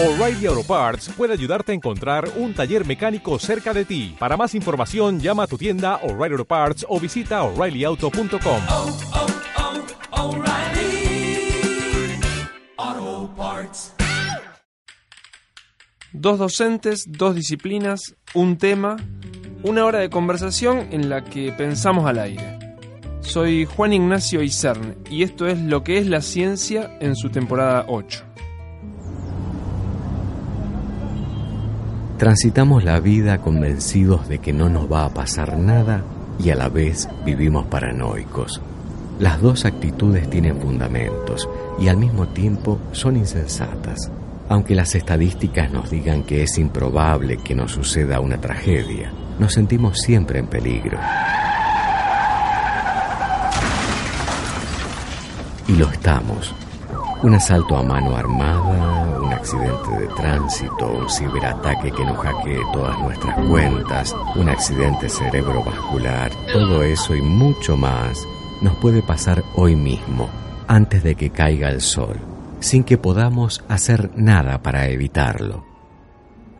O'Reilly Auto Parts puede ayudarte a encontrar un taller mecánico cerca de ti. Para más información, llama a tu tienda O'Reilly Auto Parts o visita oreillyauto.com. oh, oh, O'Reilly Auto Parts. Dos docentes, dos disciplinas, un tema, una hora de conversación en la que pensamos al aire. Soy Juan Ignacio Isern y esto es lo que es la ciencia en su temporada 8. Transitamos la vida convencidos de que no nos va a pasar nada y a la vez vivimos paranoicos. Las dos actitudes tienen fundamentos y al mismo tiempo son insensatas. Aunque las estadísticas nos digan que es improbable que nos suceda una tragedia, nos sentimos siempre en peligro. Y lo estamos. Un asalto a mano armada, un accidente de tránsito, un ciberataque que nos hackee todas nuestras cuentas, un accidente cerebrovascular, todo eso y mucho más nos puede pasar hoy mismo, antes de que caiga el sol, sin que podamos hacer nada para evitarlo.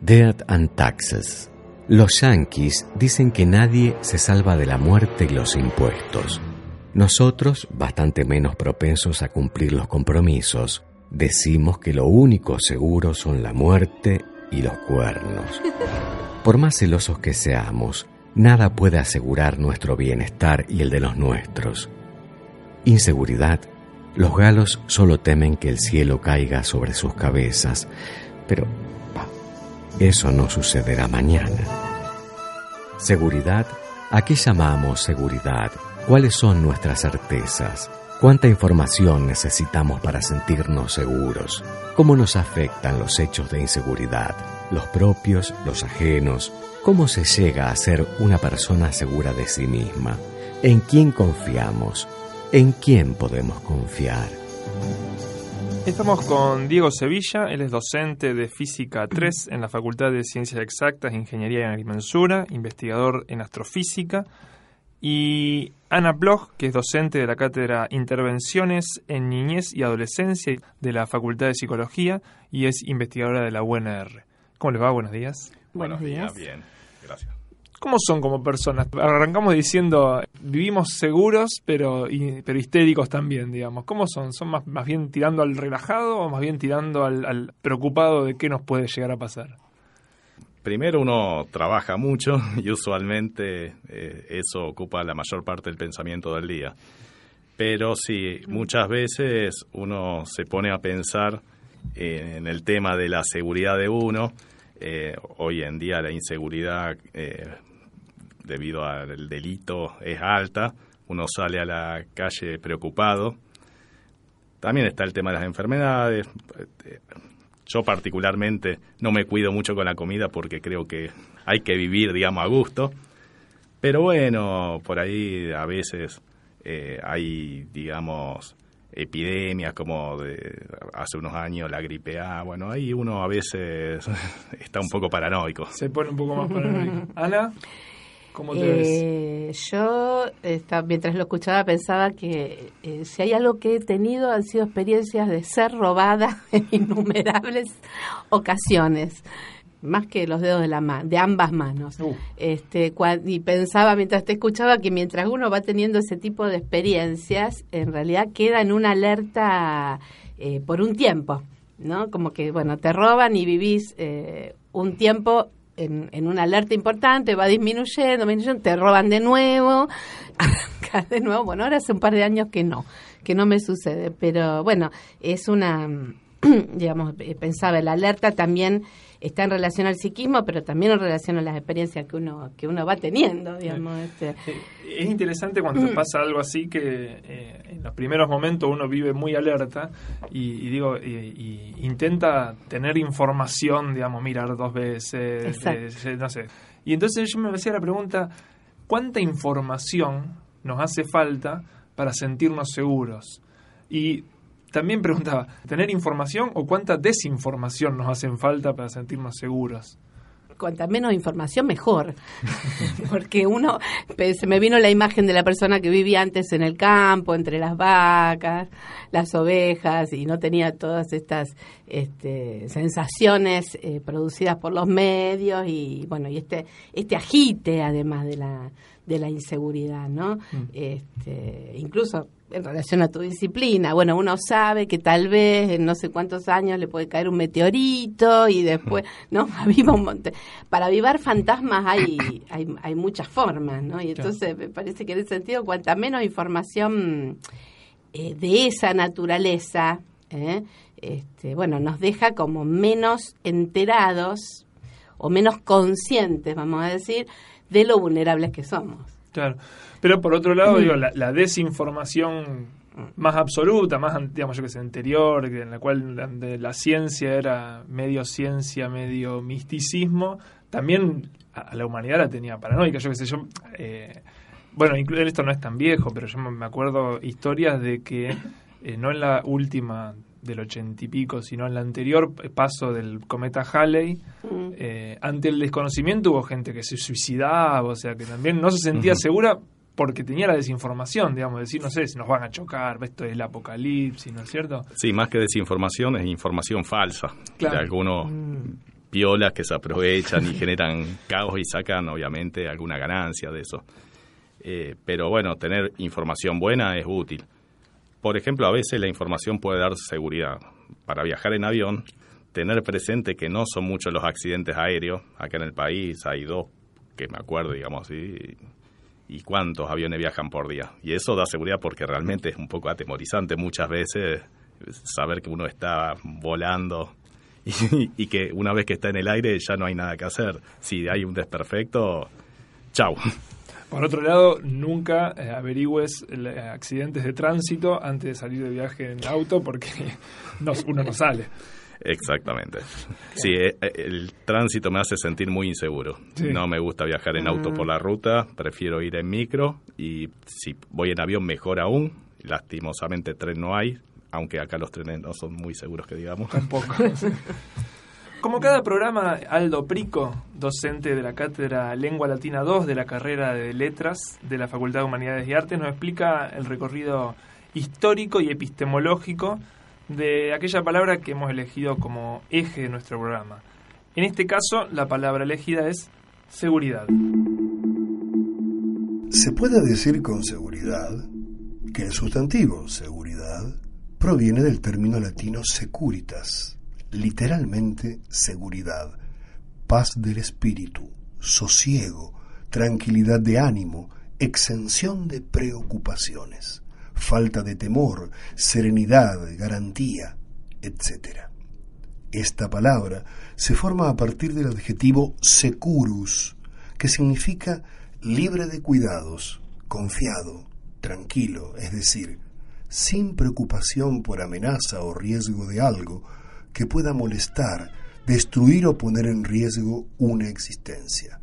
Death and Taxes. Los yanquis dicen que nadie se salva de la muerte y los impuestos. Nosotros, bastante menos propensos a cumplir los compromisos, decimos que lo único seguro son la muerte y los cuernos. Por más celosos que seamos, nada puede asegurar nuestro bienestar y el de los nuestros. Inseguridad. Los galos solo temen que el cielo caiga sobre sus cabezas, pero bah, eso no sucederá mañana. Seguridad. ¿A qué llamamos seguridad? ¿Cuáles son nuestras certezas? ¿Cuánta información necesitamos para sentirnos seguros? ¿Cómo nos afectan los hechos de inseguridad? ¿Los propios, los ajenos? ¿Cómo se llega a ser una persona segura de sí misma? ¿En quién confiamos? ¿En quién podemos confiar? Estamos con Diego Sevilla, él es docente de Física 3 en la Facultad de Ciencias Exactas, Ingeniería y Agrimensura, investigador en astrofísica, y Ana Bloch, que es docente de la cátedra Intervenciones en Niñez y Adolescencia de la Facultad de Psicología y es investigadora de la UNR. ¿Cómo les va? Buenos días. Buenos días. Bien, gracias. ¿Cómo son como personas? Arrancamos diciendo, vivimos seguros, pero, y- pero histéricos también, digamos. ¿Cómo son? ¿Son más, más bien tirando al relajado o más bien tirando al, al preocupado de qué nos puede llegar a pasar? Primero uno trabaja mucho y usualmente eh, eso ocupa la mayor parte del pensamiento del día. Pero sí, muchas veces uno se pone a pensar en el tema de la seguridad de uno. Eh, hoy en día la inseguridad eh, debido al delito es alta. Uno sale a la calle preocupado. También está el tema de las enfermedades. Yo particularmente no me cuido mucho con la comida porque creo que hay que vivir, digamos, a gusto. Pero bueno, por ahí a veces eh, hay, digamos, epidemias como de hace unos años la gripe A. Bueno, ahí uno a veces está un poco paranoico. Se pone un poco más paranoico. Ana, ¿cómo te ves? Eh, yo, esta- mientras lo escuchaba, pensaba que eh, si hay algo que he tenido han sido experiencias de ser robada en innumerables ocasiones, más que los dedos de la mano, de ambas manos. Uh. Este, y pensaba mientras te escuchaba que mientras uno va teniendo ese tipo de experiencias, en realidad queda en una alerta eh, por un tiempo, ¿no? Como que, bueno, te roban y vivís eh, un tiempo en, en una alerta importante, va disminuyendo, disminuyendo, te roban de nuevo, de nuevo. Bueno, ahora hace un par de años que no, que no me sucede, pero bueno, es una, digamos, eh, pensaba, la alerta también está en relación al psiquismo, pero también en relación a las experiencias que uno que uno va teniendo, digamos. Este. Es interesante cuando te pasa algo así que eh, en los primeros momentos uno vive muy alerta y, y digo y, y intenta tener información, digamos, mirar dos veces, eh, no sé. Y entonces yo me hacía la pregunta, ¿cuánta información nos hace falta para sentirnos seguros? Y también preguntaba, ¿tener información o cuánta desinformación nos hacen falta para sentirnos seguros? cuanta menos información mejor, porque uno, se me vino la imagen de la persona que vivía antes en el campo, entre las vacas, las ovejas, y no tenía todas estas este, sensaciones eh, producidas por los medios y bueno, y este, este agite además de la, de la inseguridad, ¿no? Mm. Este, incluso en relación a tu disciplina. Bueno, uno sabe que tal vez en no sé cuántos años le puede caer un meteorito y después, ¿no? Aviva un montón. Para avivar fantasmas hay, hay, hay muchas formas, ¿no? Y entonces me parece que en ese sentido, cuanta menos información eh, de esa naturaleza, ¿eh? este, bueno, nos deja como menos enterados o menos conscientes, vamos a decir, de lo vulnerables que somos. Claro. Pero por otro lado, digo, la, desinformación más absoluta, más, digamos, yo que sé, anterior, en la cual la, ciencia era medio ciencia, medio misticismo, también a, la humanidad la tenía paranoica. Yo que sé, yo. Eh, bueno, esto no es tan viejo, pero yo me acuerdo historias de que eh, no en la última del ochenta y pico, sino en la anterior paso del cometa Halley, mm. eh, ante el desconocimiento hubo gente que se suicidaba, o sea, que también no se sentía segura porque tenía la desinformación, digamos, decir, no sé, si nos van a chocar, esto es el apocalipsis, ¿no es cierto? Sí, más que desinformación es información falsa. Claro. De algunos mm. piolas que se aprovechan y generan caos y sacan, obviamente, alguna ganancia de eso. Eh, pero bueno, tener información buena es útil. Por ejemplo, a veces la información puede dar seguridad. Para viajar en avión, tener presente que no son muchos los accidentes aéreos. Acá en el país hay dos que me acuerdo, digamos, y, y cuántos aviones viajan por día. Y eso da seguridad porque realmente es un poco atemorizante muchas veces saber que uno está volando y, y, que una vez que está en el aire ya no hay nada que hacer. Si hay un desperfecto, chau. Por otro lado, nunca eh, averigües eh, accidentes de tránsito antes de salir de viaje en auto porque uno no sale. Exactamente. Sí, eh, el tránsito me hace sentir muy inseguro. No me gusta viajar en auto por la mm. ruta, prefiero ir en micro y si voy en avión mejor aún. Lastimosamente tren no hay, aunque acá los trenes no son muy seguros que digamos. Tampoco. Como cada programa, Aldo Prico, docente de la Cátedra Lengua Latina 2 de la carrera de Letras de la Facultad de Humanidades y Artes, nos explica el recorrido histórico y epistemológico de aquella palabra que hemos elegido como eje de nuestro programa. En este caso, la palabra elegida es seguridad. Se puede decir con seguridad que el sustantivo seguridad proviene del término latino securitas, literalmente seguridad, paz del espíritu, sosiego, tranquilidad de ánimo, exención de preocupaciones, falta de temor, serenidad, garantía, etc. Esta palabra se forma a partir del adjetivo securus, que significa libre de cuidados, confiado, tranquilo, es decir, sin preocupación por amenaza o riesgo de algo, que pueda molestar, destruir o poner en riesgo una existencia.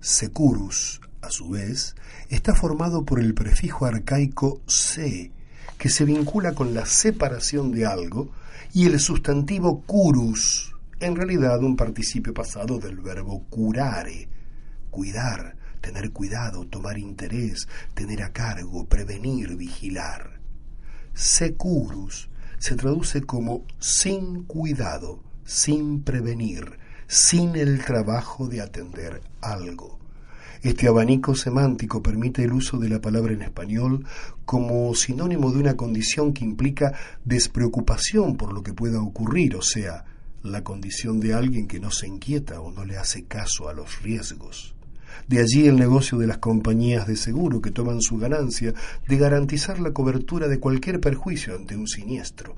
Securus, a su vez, está formado por el prefijo arcaico se, que se vincula con la separación de algo, y el sustantivo curus, en realidad un participio pasado del verbo curare, cuidar, tener cuidado, tomar interés, tener a cargo, prevenir, vigilar. Securus se traduce como sin cuidado, sin prevenir, sin el trabajo de atender algo. Este abanico semántico permite el uso de la palabra en español como sinónimo de una condición que implica despreocupación por lo que pueda ocurrir, o sea, la condición de alguien que no se inquieta o no le hace caso a los riesgos. De allí el negocio de las compañías de seguro que toman su ganancia de garantizar la cobertura de cualquier perjuicio ante un siniestro.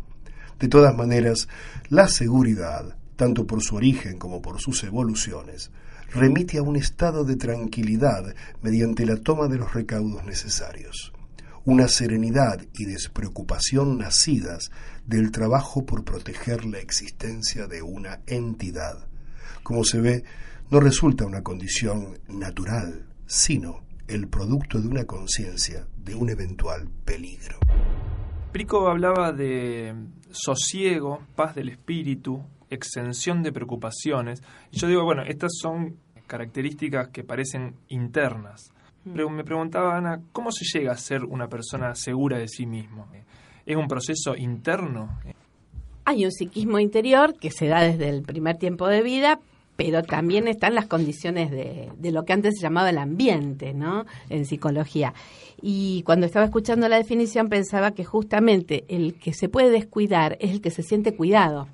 De todas maneras, la seguridad, tanto por su origen como por sus evoluciones, remite a un estado de tranquilidad mediante la toma de los recaudos necesarios, una serenidad y despreocupación nacidas del trabajo por proteger la existencia de una entidad. Como se ve, no resulta una condición natural, sino el producto de una conciencia de un eventual peligro. Prico hablaba de sosiego, paz del espíritu, exención de preocupaciones. Y yo digo, bueno, estas son características que parecen internas. Pero me preguntaba Ana, ¿cómo se llega a ser una persona segura de sí mismo? ¿Es un proceso interno? Hay un psiquismo interior que se da desde el primer tiempo de vida, pero también están las condiciones de, de, lo que antes se llamaba el ambiente, ¿no? En psicología. Y cuando estaba escuchando la definición pensaba que justamente el que se puede descuidar es el que se siente cuidado.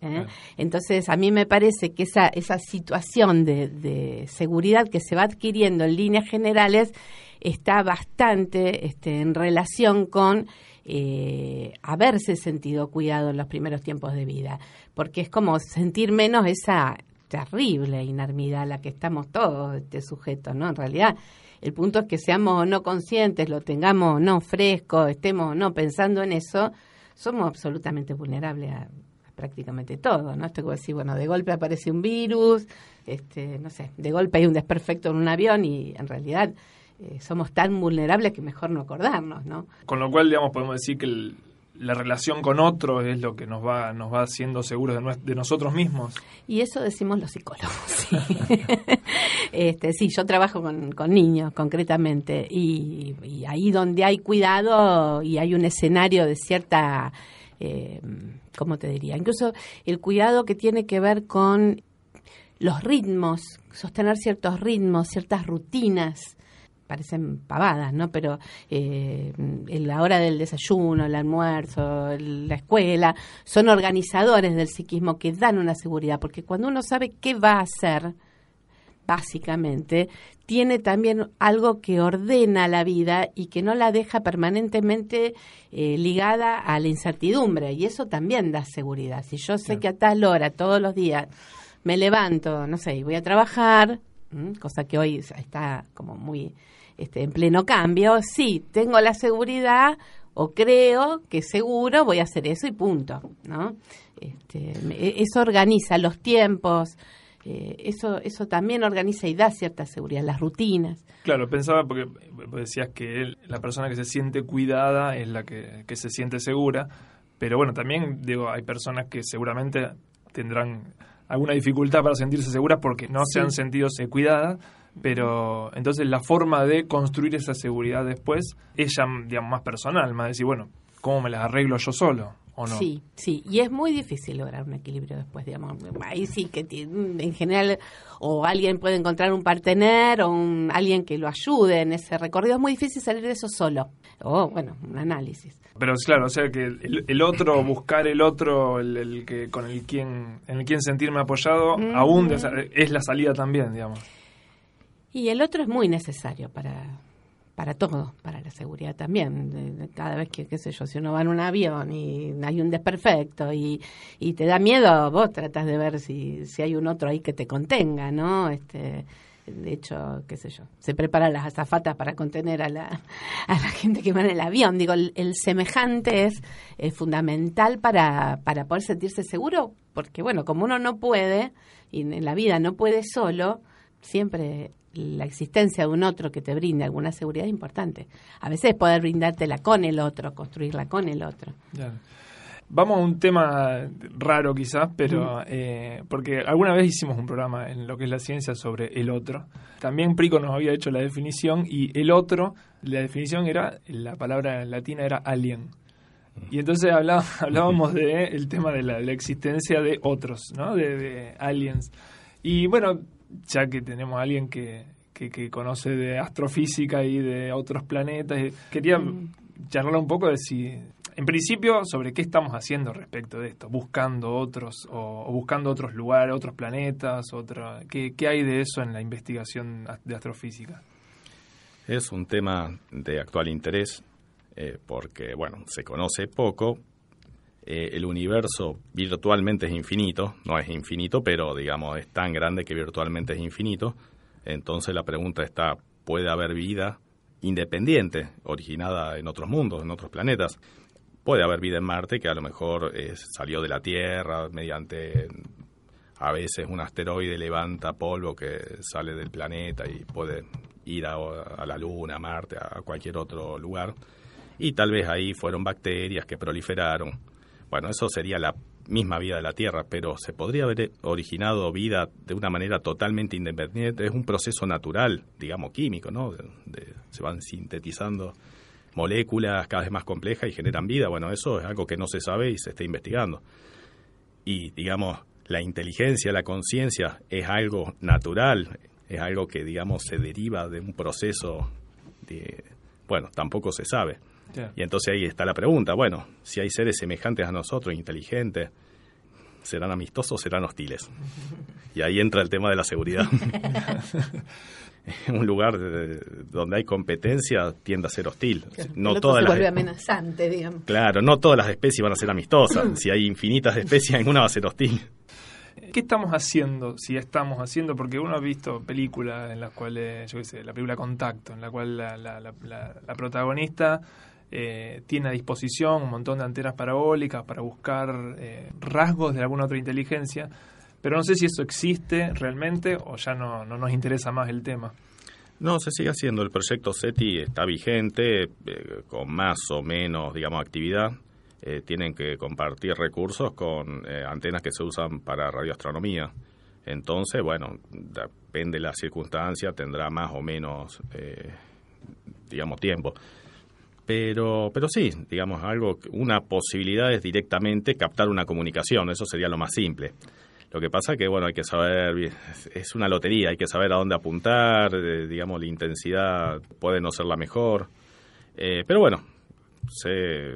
¿eh? Entonces, a mí me parece que esa, esa situación de, de, seguridad que se va adquiriendo en líneas generales está bastante este, en relación con eh, haberse sentido cuidado en los primeros tiempos de vida, porque es como sentir menos esa terrible inermidad a la que estamos todos este sujetos, ¿no? En realidad, el punto es que seamos no conscientes, lo tengamos no fresco, estemos no pensando en eso, somos absolutamente vulnerables a, prácticamente todo, ¿no? Esto que decir, bueno, de golpe aparece un virus, este, no sé, de golpe hay un desperfecto en un avión y en realidad eh, somos tan vulnerables que mejor no acordarnos, ¿no? Con lo cual, digamos, podemos decir que el, la relación con otro es lo que nos va nos va haciendo seguros de, de nosotros mismos. Y eso decimos los psicólogos. Sí, este, sí yo trabajo con, con niños concretamente y, y, ahí donde hay cuidado y hay un escenario de cierta eh, ¿cómo te diría? Incluso el cuidado que tiene que ver con los ritmos, sostener ciertos ritmos, ciertas rutinas, parecen pavadas, ¿no? Pero eh, la hora del desayuno, el almuerzo, la escuela, son organizadores del psiquismo que dan una seguridad, porque cuando uno sabe qué va a hacer, básicamente, tiene también algo que ordena la vida y que no la deja permanentemente eh, ligada a la incertidumbre. Y eso también da seguridad. Si yo sé que a tal hora, todos los días, me levanto, no sé, y voy a trabajar, cosa que hoy está como muy este, en pleno cambio, sí, tengo la seguridad o creo que seguro voy a hacer eso y punto, ¿no? Este, eso organiza los tiempos, eh, eso, eso también organiza y da cierta seguridad, las rutinas. Claro, pensaba porque decías que él, la persona que se siente cuidada es la que, que se siente segura, pero bueno, también digo, hay personas que seguramente tendrán alguna dificultad para sentirse seguras porque no sí. se han sentido cuidadas, pero entonces la forma de construir esa seguridad después es ya, digamos, más personal, más decir, bueno, ¿cómo me las arreglo yo solo? ¿O no? Sí, sí, y es muy difícil lograr un equilibrio después, digamos. Ahí sí que en general o alguien puede encontrar un partener o un, alguien que lo ayude en ese recorrido. Es muy difícil salir de eso solo. O, bueno, un análisis. Pero claro, o sea que el, el otro, buscar el otro, el, el, que con el quien, en el quien sentirme apoyado, mm. aún es la salida también, digamos. Y el otro es muy necesario para, para todo, para la seguridad también. Cada vez que, qué sé yo, si uno va en un avión y hay un desperfecto y, y te da miedo, vos tratas de ver si, si hay un otro ahí que te contenga, ¿no? Este, de hecho, qué sé yo, se preparan las azafatas para contener a la, a la gente que va en el avión. Digo, el, el semejante es, es fundamental para, para poder sentirse seguro, porque bueno, como uno no puede, y en la vida no puede solo, siempre la existencia de un otro que te brinde alguna seguridad es importante. A veces poder brindártela con el otro, construirla con el otro. Ya. Vamos a un tema raro quizás, pero eh, porque alguna vez hicimos un programa en lo que es la ciencia sobre el otro. También Prico nos había hecho la definición y el otro, la definición era, la palabra latina era alien. Y entonces hablá, hablábamos del de tema de la, la, existencia de otros, ¿no? De, de aliens. Y bueno, ya que tenemos a alguien que, que, que, conoce de astrofísica y de otros planetas, quería mm. charlar un poco de si, en principio, sobre qué estamos haciendo respecto de esto, buscando otros o, o buscando otros lugares, otros planetas, otra, ¿qué, ¿qué hay de eso en la investigación de astrofísica? Es un tema de actual interés eh, porque, bueno, se conoce poco, eh, el universo virtualmente es infinito, no es infinito, pero digamos es tan grande que virtualmente es infinito. Entonces la pregunta está, ¿puede haber vida independiente, originada en otros mundos, en otros planetas? Puede haber vida en Marte que a lo mejor eh, salió de la Tierra mediante, a veces un asteroide levanta polvo que sale del planeta y puede ir a, a la Luna, a Marte, a cualquier otro lugar. Y tal vez ahí fueron bacterias que proliferaron bueno, eso sería la misma vida de la Tierra, pero se podría haber originado vida de una manera totalmente independiente. Es un proceso natural, digamos, químico, ¿no? Se van sintetizando moléculas cada vez más complejas y generan vida. Bueno, eso es algo que no se sabe y se está investigando. Y, digamos, la inteligencia, la conciencia es algo natural, es algo que, digamos, se deriva de un proceso de... Bueno, tampoco se sabe. Y entonces ahí está la pregunta, bueno, si hay seres semejantes a nosotros, inteligentes, ¿serán amistosos o serán hostiles? Y ahí entra el tema de la seguridad. Un lugar de- donde hay competencia tiende a ser hostil. El No todas se las vuelve amenazante, digamos. Claro, no todas las especies van a ser amistosas. Si hay infinitas especies, ninguna va a ser hostil. ¿Qué estamos haciendo? Si estamos haciendo, porque uno ha visto películas en las cuales, yo qué sé, la película Contacto, en la cual la, la- la- la- la protagonista eh, tiene a disposición un montón de antenas parabólicas para buscar eh, rasgos de alguna otra inteligencia, pero no sé si eso existe realmente o ya no, no nos interesa más el tema. No, se sigue haciendo. El proyecto SETI está vigente, eh, con más o menos, digamos, actividad. Eh, tienen que compartir recursos con antenas que se usan para radioastronomía. Entonces, bueno, depende de la circunstancia, tendrá más o menos, digamos, tiempo. Pero, pero sí, digamos, algo, una posibilidad es directamente captar una comunicación, eso sería lo más simple. Lo que pasa que, bueno, hay que saber, es- una lotería, hay que saber a dónde apuntar, eh, digamos, la intensidad puede no ser la mejor. Eh, pero bueno, se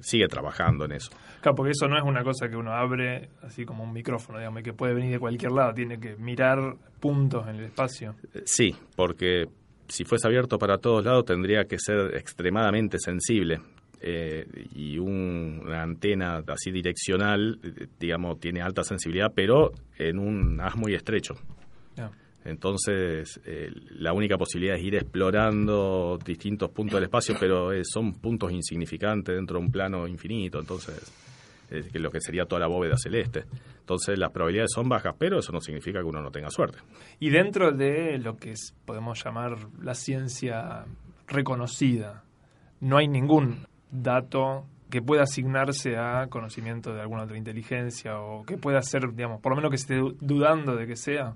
sigue trabajando en eso. Claro, porque eso no es una cosa que uno abre así como un micrófono, digamos, que puede venir de cualquier lado, tiene que mirar puntos en el espacio. Eh, Sí, porque si fuese abierto para todos lados tendría que ser extremadamente sensible. eh, y un- una antena así direccional, eh, digamos, tiene alta sensibilidad, pero en un haz muy estrecho. Entonces, eh, la única posibilidad es ir explorando distintos puntos del espacio, pero eh, son puntos insignificantes dentro de un plano infinito, entonces, eh, que lo que sería toda la bóveda celeste. Entonces, las probabilidades son bajas, pero eso no significa que uno no tenga suerte. Y dentro de lo que es- podemos llamar la ciencia reconocida, no hay ningún dato que pueda asignarse a conocimiento de alguna otra inteligencia o que pueda ser, digamos, por lo menos que esté du- dudando de que sea.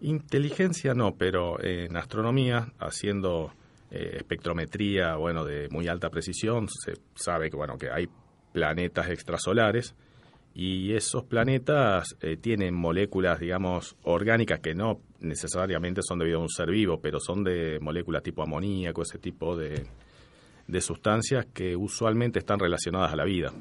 Inteligencia no, pero en astronomía, haciendo eh, espectrometría, bueno, de muy alta precisión, se sabe que, bueno, que hay planetas extrasolares y esos planetas eh, tienen moléculas, digamos, orgánicas que no necesariamente son debido a un ser vivo, pero son de moléculas tipo amoníaco, ese tipo de, de sustancias que usualmente están relacionadas a la vida.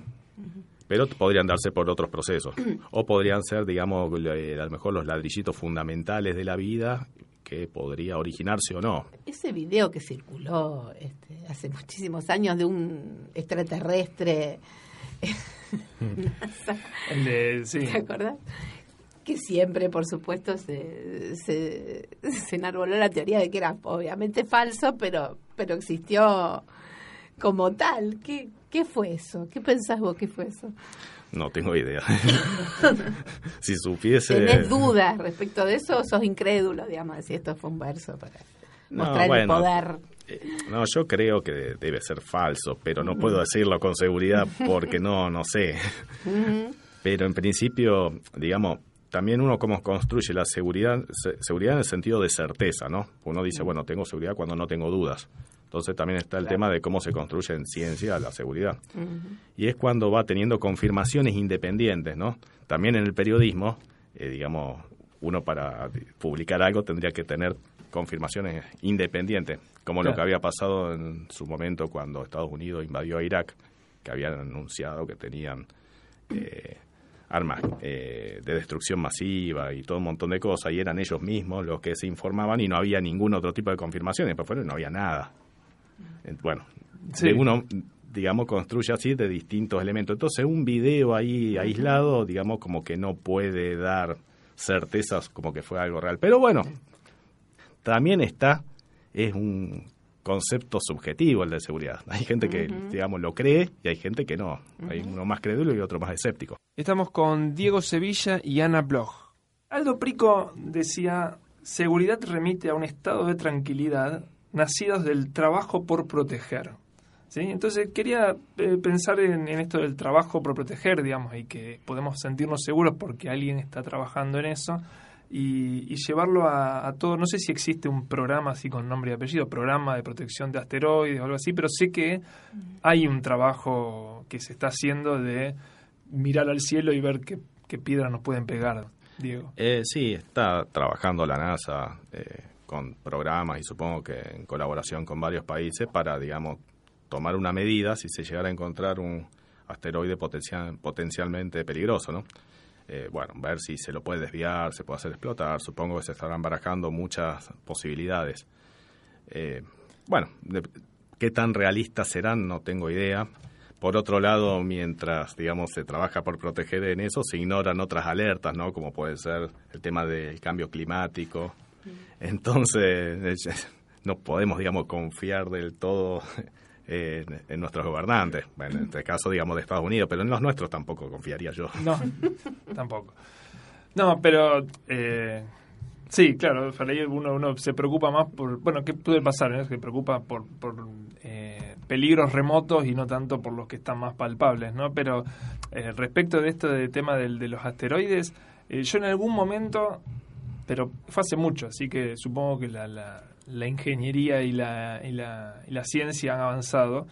Pero podrían darse por otros procesos. O podrían ser, digamos, le- a lo mejor los ladrillitos fundamentales de la vida que podría originarse o no. Ese video que circuló este, hace muchísimos años de un extraterrestre, El de, sí, ¿te acordás? Que siempre, por supuesto, se, se, se enarboló la teoría de que era obviamente falso, pero, pero existió como tal. ¿Qué, ¿Qué fue eso? ¿Qué pensás vos que fue eso? No tengo idea. si supiese... ¿Tenés dudas respecto de eso o sos incrédulo, digamos, si esto fue un verso para No, mostrar el poder? No, yo creo que de- debe ser falso, pero no puedo decirlo con seguridad porque no, no sé. Pero en principio, digamos, también uno cómo construye la seguridad, se- seguridad en el sentido de certeza, ¿no? Uno dice, bueno, tengo seguridad cuando no tengo dudas. Entonces también está el tema de cómo se construye en ciencia la seguridad. Y es cuando va teniendo confirmaciones independientes, ¿no? También en el periodismo, eh, digamos, uno para publicar algo tendría que tener confirmaciones independientes, como lo que había pasado en su momento cuando Estados Unidos invadió a Irak, que habían anunciado que tenían eh, armas eh, de destrucción masiva y todo un montón de cosas, y eran ellos mismos los que se informaban y no había ningún otro tipo de confirmación, y después fueron y no había nada. Bueno, Sí. de uno, digamos, construye así de distintos elementos. Entonces, un video ahí aislado, digamos, como que no puede dar certezas como que fue algo real. Pero bueno, también está, es un concepto subjetivo el de seguridad. Hay gente que, digamos, lo cree y hay gente que no. Hay uno más crédulo y otro más escéptico. Estamos con Diego Sevilla y Ana Bloch. Aldo Prico decía, seguridad remite a un estado de tranquilidad nacidos del trabajo por proteger. ¿sí? Entonces quería eh, pensar en, en esto del trabajo por proteger, digamos, y que podemos sentirnos seguros porque alguien está trabajando en eso y, y llevarlo a, a todo. No sé si existe un programa así con nombre y apellido, programa de protección de asteroides o algo así, pero sé que hay un trabajo que se está haciendo de mirar al cielo y ver qué, qué piedras nos pueden pegar, Diego. Eh, sí, está trabajando la NASA eh, con programas y supongo que en colaboración con varios países para, digamos, tomar una medida si se llegara a encontrar un asteroide potencial, potencialmente peligroso, ¿no? Eh, bueno, ver si se lo puede desviar, se puede hacer explotar. Supongo que se estarán barajando muchas posibilidades. Eh, bueno, de- qué tan realistas serán, no tengo idea. Por otro lado, mientras, digamos, se trabaja por proteger en eso, se ignoran otras alertas, ¿no? Como puede ser el tema del cambio climático. Entonces, no podemos, digamos, confiar del todo en, en nuestros gobernantes. Bueno, en este caso, digamos, de Estados Unidos, pero en los nuestros tampoco confiaría yo. No, tampoco. No, pero eh, sí, claro, uno, uno se preocupa más por, bueno, ¿qué puede pasar? no? Se preocupa por, por eh, peligros remotos y no tanto por los que están más palpables, ¿no? Pero eh, respecto de esto del tema del, de los asteroides, eh, yo en algún momento, pero fue hace mucho, así que supongo que la, la, la ingeniería y la, y, la, y la ciencia han avanzado,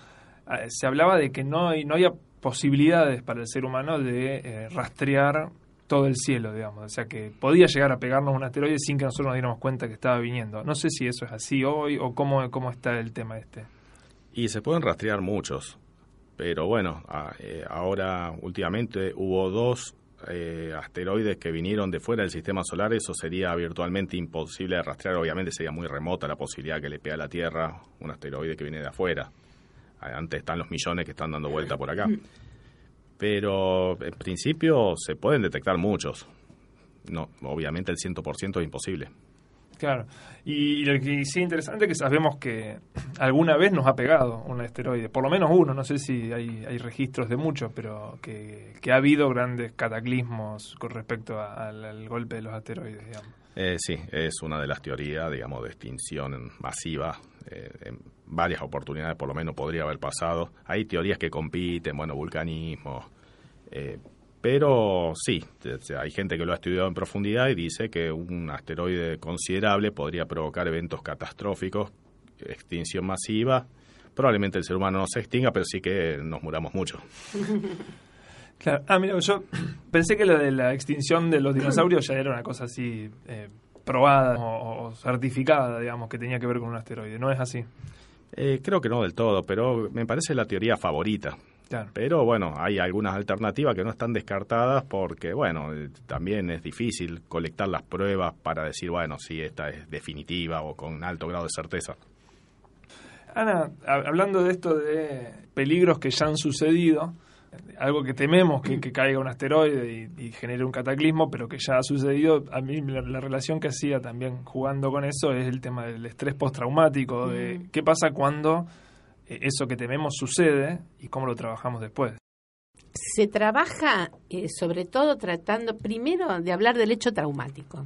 eh, se hablaba de que no, no había posibilidades para el ser humano de eh, rastrear todo el cielo, digamos. O sea, que podía llegar a pegarnos un asteroide sin que nosotros nos diéramos cuenta que estaba viniendo. No sé si eso es así hoy o cómo, cómo está el tema este. Y se pueden rastrear muchos, pero bueno, a- eh, ahora últimamente hubo dos eh, asteroides que vinieron de fuera del sistema solar, eso sería virtualmente imposible de rastrear, obviamente sería muy remota la posibilidad que le pegue a la Tierra un asteroide que viene de afuera. Ah, Antes están los millones que están dando vuelta por acá. Pero en principio se pueden detectar muchos. No, obviamente el 100% es imposible. Claro. Y, lo que sí es interesante es que sabemos que alguna vez nos ha pegado un asteroide, por lo menos uno, no sé si hay, hay registros de muchos, pero que, que ha habido grandes cataclismos con respecto al golpe de los asteroides, digamos. Eh, sí, es una de las teorías, digamos, de extinción masiva. Eh, en varias oportunidades, por lo menos, podría haber pasado. Hay teorías que compiten, bueno, vulcanismo. eh, pero sí, hay gente que lo ha estudiado en profundidad y dice que un asteroide considerable podría provocar eventos catastróficos, extinción masiva. Probablemente el ser humano no se extinga, pero sí que nos muramos mucho. Claro. Ah, mira, yo pensé que lo de la extinción de los dinosaurios ya era una cosa así eh, probada o, o certificada, digamos, que tenía que ver con un asteroide. No es así. Eh, creo que no del todo, pero me parece la teoría favorita. Claro. Pero bueno, hay algunas alternativas que no están descartadas porque, bueno, eh, también es difícil colectar las pruebas para decir, bueno, si esta es definitiva o con alto grado de certeza. Ana, hab- hablando de esto de peligros que ya han sucedido, algo que tememos que, que caiga un asteroide y, y genere un cataclismo, pero que ya ha sucedido, a mí la, la relación que hacía también jugando con eso es el tema del estrés postraumático, de qué pasa cuando eso que tememos sucede y cómo lo trabajamos después. Se trabaja eh, sobre todo tratando primero de hablar del hecho traumático.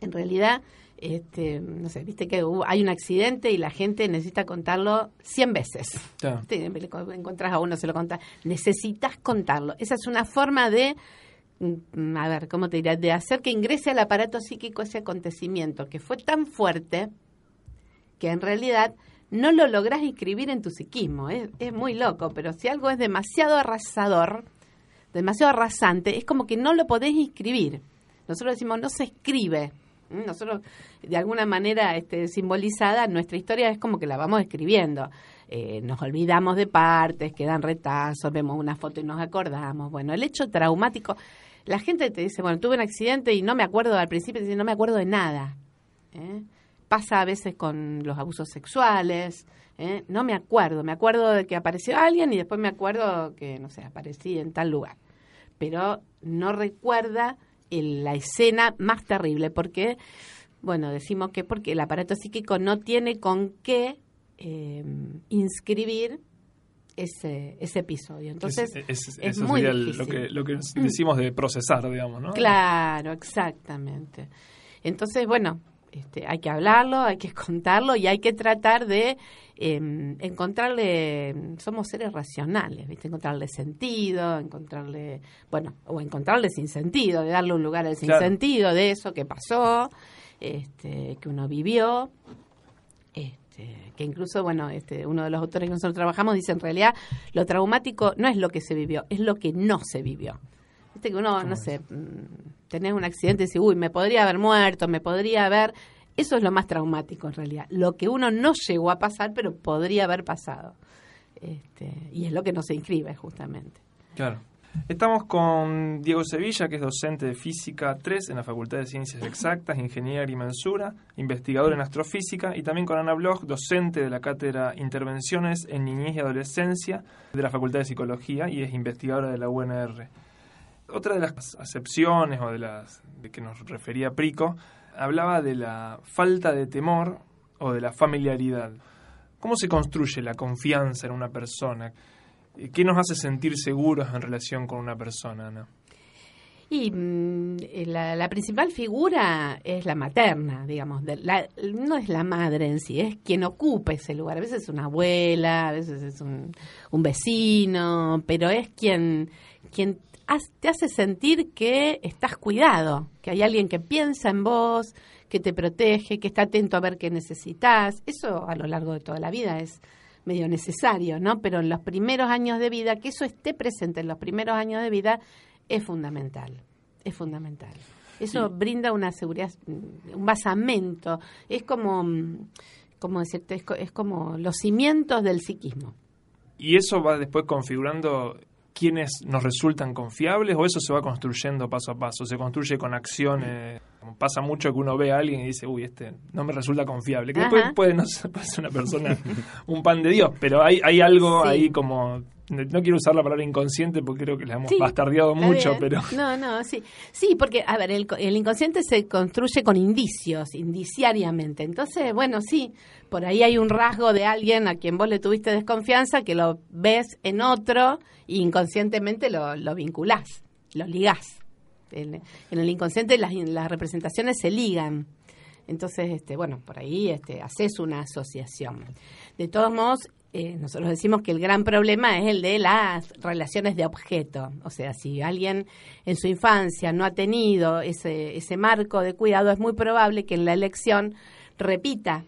En realidad, este, no sé, viste que hubo- hay un accidente y la gente necesita contarlo 100 veces. Claro. Te encontrás a uno, se lo contás. Necesitas contarlo. Esa es una forma de, mm, a ver, ¿cómo te dirá? De hacer que ingrese al aparato psíquico ese acontecimiento que fue tan fuerte que en realidad no lo lográs inscribir en tu psiquismo. Es, muy loco, pero si algo es demasiado arrasador, demasiado arrasante, es como que no lo podés inscribir. Nosotros decimos, no se escribe. ¿Mm? Nosotros, de alguna manera este, simbolizada, nuestra historia es como que la vamos escribiendo. Eh, nos olvidamos de partes, quedan retazos, vemos una foto y nos acordamos. Bueno, el hecho traumático, la gente te dice, bueno, tuve un accidente y no me acuerdo, al principio te dice, no me acuerdo de nada. ¿eh? Pasa a veces con los abusos sexuales, ¿eh? no me acuerdo, me acuerdo de que apareció alguien y después me acuerdo que, no sé, aparecí en tal lugar. Pero no recuerda el- la escena más terrible, porque, bueno, decimos que porque el aparato psíquico no tiene con qué eh, inscribir ese, ese episodio. Entonces, Es- es- es eso muy sería el- lo, difícil. que, lo que decimos de procesar, digamos, ¿no? Claro, exactamente. Entonces, bueno, Este, hay que hablarlo, hay que contarlo y hay que tratar de em, encontrarle, somos seres racionales, ¿viste? Encontrarle sentido, encontrarle, bueno, o encontrarle sin sentido, de darle un lugar al sin Claro. sentido de eso que pasó, este, que uno vivió. Este, que incluso, bueno, este, uno de los autores que nosotros trabajamos dice en realidad lo traumático no es lo que se vivió, es lo que no se vivió. Viste que uno, no sé, mm, tenés un accidente y decís, uy, me podría haber muerto, me podría haber... Eso es lo más traumático en realidad. Lo que uno no llegó a pasar, pero podría haber pasado. Este, y es lo que no se inscribe, justamente. Claro. Estamos con Diego Sevilla, que es docente de Física 3 en la Facultad de Ciencias Exactas, Ingeniería Agrimensura, investigador en astrofísica, y también con Ana Bloch, docente de la cátedra Intervenciones en Niñez y Adolescencia de la Facultad de Psicología y es investigadora de la UNR. Otra de las acepciones o de las de que nos refería Prico hablaba de la falta de temor o de la familiaridad. ¿Cómo se construye la confianza en una persona? ¿Qué nos hace sentir seguros en relación con una persona, Ana? Y mm, la, principal figura es la materna, digamos. no es la madre en sí, es quien ocupa ese lugar. A veces es una abuela, a veces es un, un vecino, pero es quien, quien te hace sentir que estás cuidado, que hay alguien que piensa en vos, que te protege, que está atento a ver qué necesitas. Eso a lo largo de toda la vida es medio necesario, ¿no? Pero en los primeros años de vida, que eso esté presente en los primeros años de vida, es fundamental. Es fundamental. Eso brinda una seguridad, mm, un basamento. Es como, mm, como decirte, es, co- es como los cimientos del psiquismo. ¿Y eso va después configurando quiénes nos resultan confiables o eso se va construyendo paso a paso? ¿Se construye con acciones? Como Pasa mucho que uno ve a alguien y dice, uy, este no me resulta confiable. Que después puede no ser una persona, un pan de Dios, pero hay, hay algo Sí. ahí como... No quiero usar la palabra inconsciente porque creo que la hemos Sí, bastardeado mucho, bien. pero... No, no, sí. Sí, porque, a ver, el, el inconsciente se construye con indicios, indiciariamente. Entonces, bueno, sí, por ahí hay un rasgo de alguien a quien vos le tuviste desconfianza que lo ves en otro e inconscientemente lo, lo vinculás, lo ligás. En, en el inconsciente las, las representaciones se ligan. Entonces, este, bueno, por ahí este, haces una asociación. De todos modos, eh, nosotros decimos que el gran problema es el de las relaciones de objeto. O sea, si alguien en su infancia no ha tenido ese, ese marco de cuidado, es muy probable que en la elección repita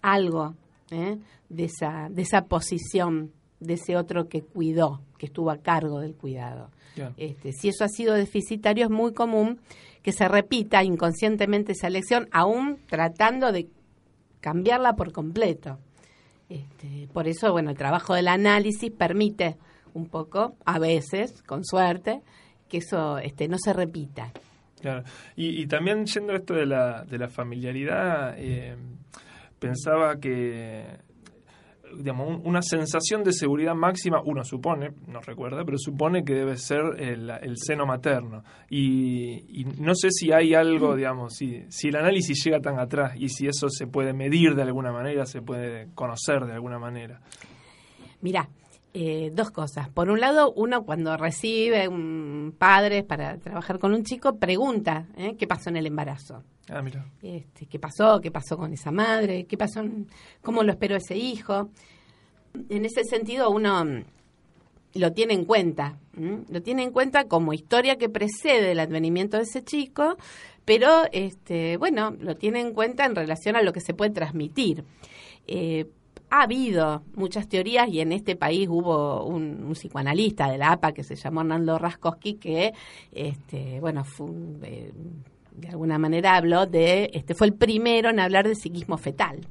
algo ¿eh? de, esa, de esa posición de ese otro que cuidó, que estuvo a cargo del cuidado. Este, si eso ha sido deficitario, es muy común que se repita inconscientemente esa elección, aún tratando de cambiarla por completo. Este, por eso, bueno, el trabajo del análisis permite un poco, a veces, con suerte, que eso este, no se repita. Claro. Y, y también yendo a esto de la, de la familiaridad, eh, pensaba que digamos, un- una sensación de seguridad máxima, uno supone, no recuerda, pero supone que debe ser el, el seno materno. Y, y no sé si hay algo, digamos, si, si el análisis llega tan atrás y si eso se puede medir de alguna manera, se puede conocer de alguna manera. Mirá, eh, dos cosas. Por un lado, uno cuando recibe un padre para trabajar con un chico, pregunta ¿eh? qué pasó en el embarazo. Ah, mira. este, qué pasó, qué pasó con esa madre, qué pasó, en- cómo lo esperó ese hijo. En ese sentido uno mm, lo tiene en cuenta, ¿m? lo tiene en cuenta como historia que precede el advenimiento de ese chico, pero este, bueno, lo tiene en cuenta en relación a lo que se puede transmitir. Eh, ha habido muchas teorías y en este país hubo un, psicoanalista de la APA que se llamó Hernando Raskowski que, este, bueno, eh, de alguna manera habló de, este fue el primero en hablar de psiquismo fetal.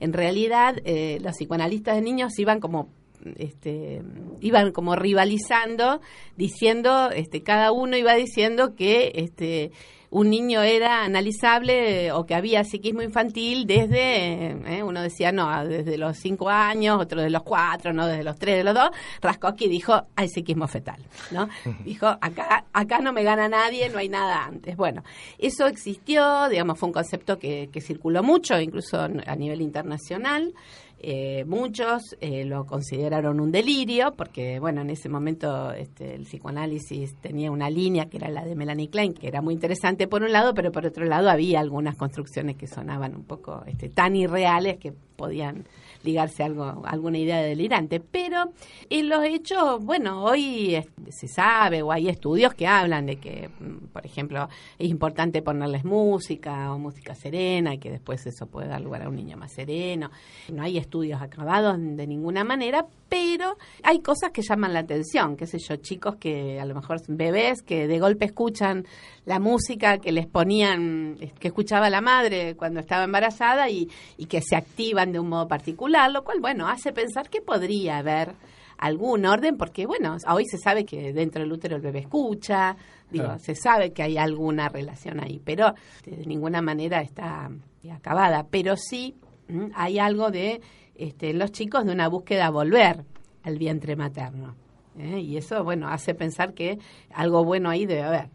En realidad, eh, los psicoanalistas de niños iban como este, iban como rivalizando, diciendo, este, cada uno iba diciendo que este, un niño era analizable o que había psiquismo infantil desde, eh, uno decía, no, desde los cinco años, otro de los cuatro, no, desde los tres, de los dos. Raskowski dijo, hay psiquismo fetal, ¿no? Dijo, acá, acá no me gana nadie, no hay nada antes. Bueno, eso existió, digamos, fue un concepto que, que circuló mucho, incluso a nivel internacional. Eh, muchos eh, lo consideraron un delirio, porque bueno, en ese momento este, el psicoanálisis tenía una línea que era la de Melanie Klein, que era muy interesante por un lado, pero por otro lado había algunas construcciones que sonaban un poco este, tan irreales que podían ligarse algo, alguna idea delirante. Pero en los hechos, bueno, hoy se sabe o hay estudios que hablan de que, mm, por ejemplo, es importante ponerles música o música serena y que después eso puede dar lugar a un niño más sereno. No hay estudios acabados de ninguna manera, pero hay cosas que llaman la atención, qué sé yo, chicos que a lo mejor bebés que de golpe escuchan la música que les ponían, que escuchaba la madre cuando estaba embarazada y, y que se activan de un modo particular, lo cual, bueno, hace pensar que podría haber algún orden, porque, bueno, hoy se sabe que dentro del útero el bebé escucha, digo, Claro. se sabe que hay alguna relación ahí, pero de ninguna manera está acabada, pero sí mm, hay algo de este, los chicos de una búsqueda a volver al vientre materno. ¿eh? Y eso, bueno, hace pensar que algo bueno ahí debe haber.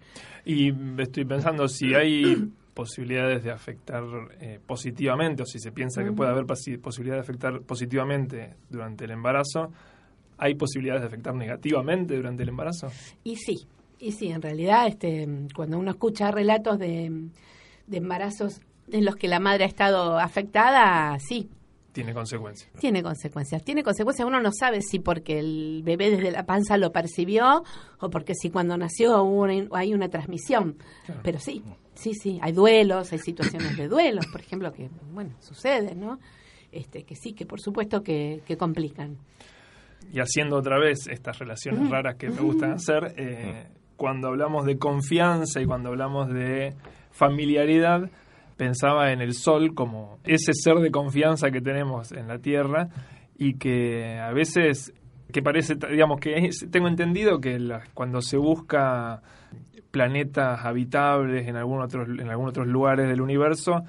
Y estoy pensando si hay posibilidades de afectar eh, positivamente o si se piensa que puede haber posi- posibilidad de afectar positivamente durante el embarazo, ¿hay posibilidades de afectar negativamente durante el embarazo? Y sí, y sí, en realidad este, cuando uno escucha relatos de, de embarazos en los que la madre ha estado afectada, sí, Tiene consecuencias. tiene consecuencias. Tiene consecuencias, uno no sabe si porque el bebé desde la panza lo percibió o porque si cuando nació hubo una- hay una transmisión. Pero sí, sí, sí, hay duelos, hay situaciones de duelos, por ejemplo, que, bueno, suceden, ¿no? Este, que sí, que por supuesto que, que complican. Y haciendo otra vez estas relaciones raras que me gustan hacer, eh, cuando hablamos de confianza y cuando hablamos de familiaridad, pensaba en el sol como ese ser de confianza que tenemos en la Tierra y que a veces, que parece, digamos, que tengo entendido que cuando se busca planetas habitables en algún otros en algunos otros lugares del universo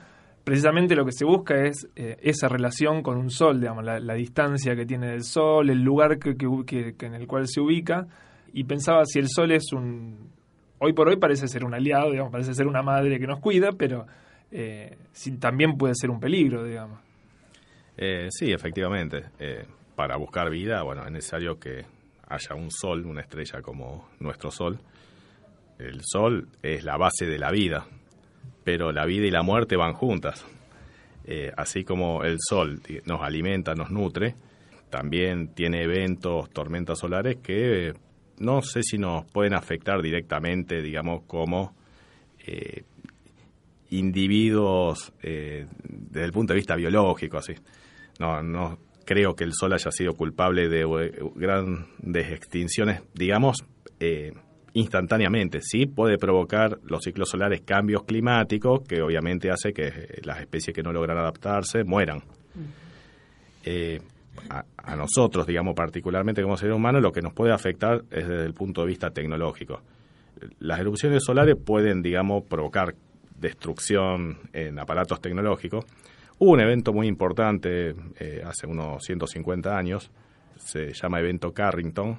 precisamente lo que se busca es eh, esa relación con un sol digamos la, distancia que tiene del sol el lugar que- que en el cual se ubica. Y pensaba si el sol es un hoy por hoy parece ser un aliado digamos parece ser una madre que nos cuida pero eh, también puede ser un peligro digamos Eh, sí, efectivamente. Eh, para buscar vida, bueno, es necesario que haya un sol, una estrella como nuestro sol. El sol es la base de la vida, pero la vida y la muerte van juntas. Eh, así como el sol nos alimenta, nos nutre, también tiene eventos, tormentas solares que no sé si nos pueden afectar directamente, digamos, como individuos eh, desde el punto de vista biológico, así. No, no creo que el Sol haya sido culpable de eh, grandes extinciones, digamos, eh, instantáneamente. Sí puede provocar los ciclos solares cambios climáticos que obviamente hace que las especies que no logran adaptarse mueran. Eh, a, a nosotros, digamos, particularmente como seres humanos, lo que nos puede afectar es desde el punto de vista tecnológico. Las erupciones solares pueden, digamos, provocar destrucción en aparatos tecnológicos. Hubo un evento muy importante eh, hace unos 150 años, se llama evento Carrington,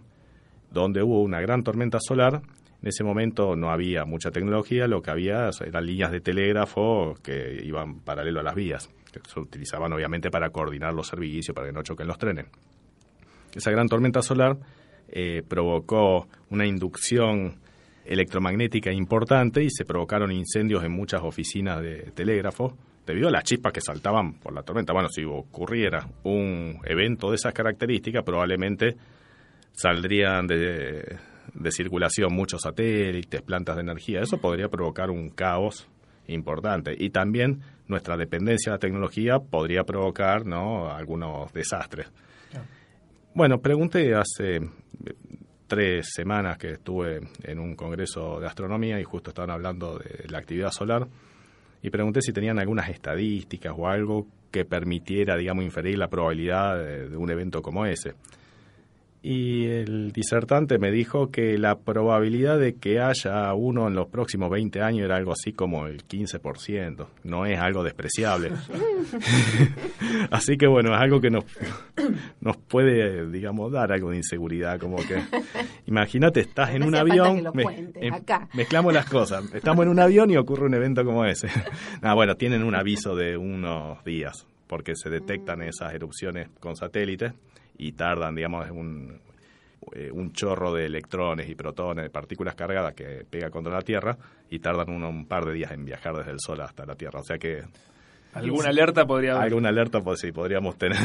donde hubo una gran tormenta solar. En ese momento no había mucha tecnología, lo que había eran líneas de telégrafo que iban paralelo a las vías, que se utilizaban obviamente para coordinar los servicios, para que no choquen los trenes. Esa gran tormenta solar eh, provocó una inducción electromagnética importante y se provocaron incendios en muchas oficinas de telégrafo debido a las chispas que saltaban por la tormenta. Bueno, si ocurriera un evento de esas características, probablemente saldrían de, de circulación muchos satélites, plantas de energía. Eso podría provocar un caos importante. Y también nuestra dependencia de la tecnología podría provocar ¿no? algunos desastres. Bueno, pregunté hace tres semanas que estuve en un congreso de astronomía y justo estaban hablando de la actividad solar y pregunté si tenían algunas estadísticas o algo que permitiera, digamos, inferir la probabilidad de, un evento como ese. Y el disertante me dijo que la probabilidad de que haya uno en los próximos 20 años era algo así como el 15%. No es algo despreciable. así que bueno, es algo que nos, nos puede, digamos, dar algo de inseguridad. Como que, imagínate, estás en No un avión. cuentes acá. Mezclamos las cosas. Estamos en un avión y ocurre un evento como ese. Ah, bueno, tienen un aviso de unos días porque se detectan esas erupciones con satélites y tardan, digamos, un, eh, un chorro de electrones y protones, de partículas cargadas que pega contra la Tierra y tardan uno, un par de días en viajar desde el Sol hasta la Tierra. O sea que Alguna alerta podría haber. alguna alerta pues sí podríamos tener.